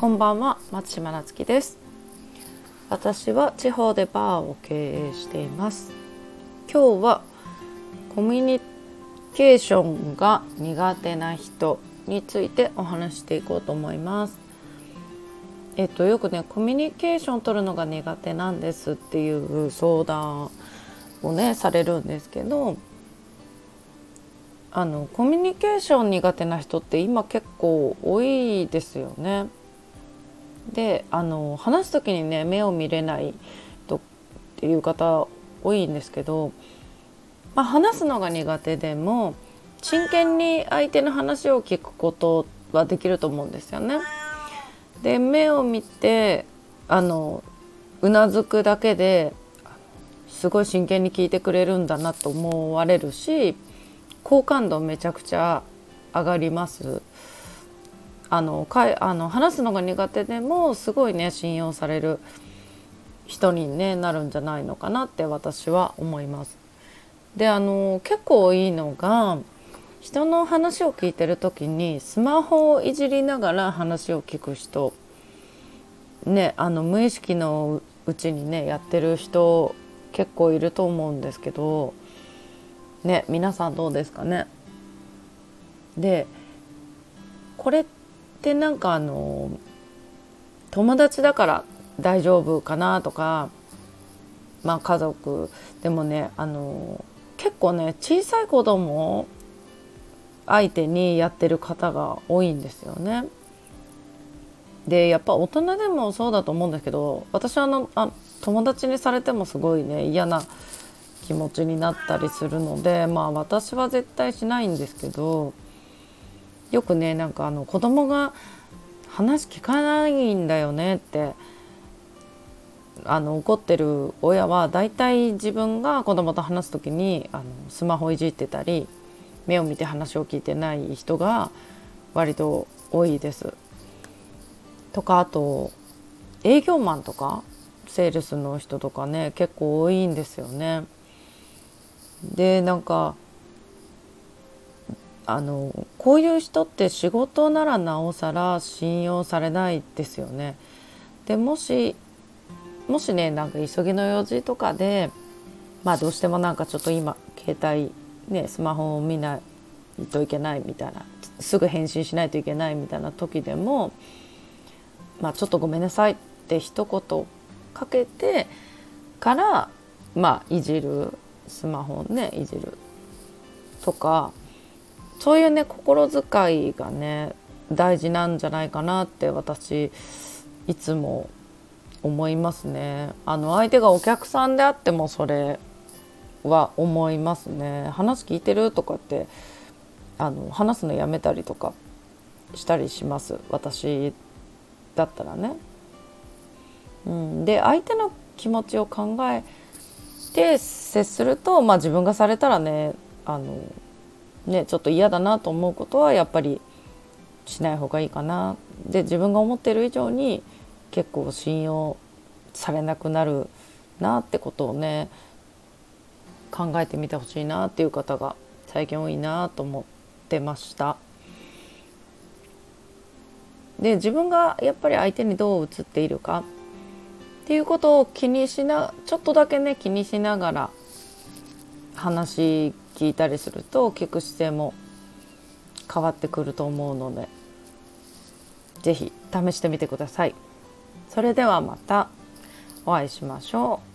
こんばんは松島なつきです。私は地方でバーを経営しています。今日はコミュニケーションが苦手な人についてお話していこうと思います。えっとよくねコミュニケーション取るのが苦手なんですっていう相談をねされるんですけどあのコミュニケーション苦手な人って今結構多いですよね。であの話す時にね目を見れないとっていう方多いんですけど、まあ、話すのが苦手でも真剣に相手の話を聞くことはできると思うんですよね。で目を見てあのうなずくだけですごい真剣に聞いてくれるんだなと思われるし好感度めちゃくちゃ上がります。あのかいあの話すのが苦手でもすごいね信用される人に、ね、なるんじゃないのかなって私は思います。であの結構いいのが人の話を聞いてる時にスマホをいじりながら話を聞く人ねあの無意識のうちにねやってる人結構いると思うんですけどね皆さんどうですかねでこれってでなんかあの友達だから大丈夫かなとかまあ家族でもねあの結構ね小さい子供相手にやってる方が多いんですよね。でやっぱ大人でもそうだと思うんですけど私はあのあ友達にされてもすごいね嫌な気持ちになったりするのでまあ私は絶対しないんですけどよくねなんかあの子供が話聞かないんだよねってあの怒ってる親は大体自分が子供と話す時にあのスマホいじってたり目を見て話を聞いてない人が割と多いです。とかあと営業マンとかセールスの人とかね結構多いんですよね。でなんかあのこういう人って仕事ならなおさら信用されないですよね。でもしもしねなんか急ぎの用事とかでまあどうしてもなんかちょっと今携帯ねスマホを見ないといけないみたいなすぐ返信しないといけないみたいな時でも「まあ、ちょっとごめんなさい」って一言かけてからまあいじるスマホねいじるとかそういうね心遣いがね大事なんじゃないかなって私いつも思いますね。あの相手がお客さんであってもそれは思いますね。話聞いてるとかってあの話すのやめたりとかしたりします私だったらね。うん、で相手の気持ちを考えて接すると、まあ、自分がされたらねあのねちょっと嫌だなと思うことはやっぱりしない方がいいかなで自分が思ってる以上に結構信用されなくなるなってことをね考えてみてほしいなっていう方が最近多いなと思ってました。で自分がやっぱり相手にどう映っているかっていうことを気にしなちょっとだけね気にしながら話聞いたりすると聞く姿勢も変わってくると思うので是非試してみてください。それではまたお会いしましょう。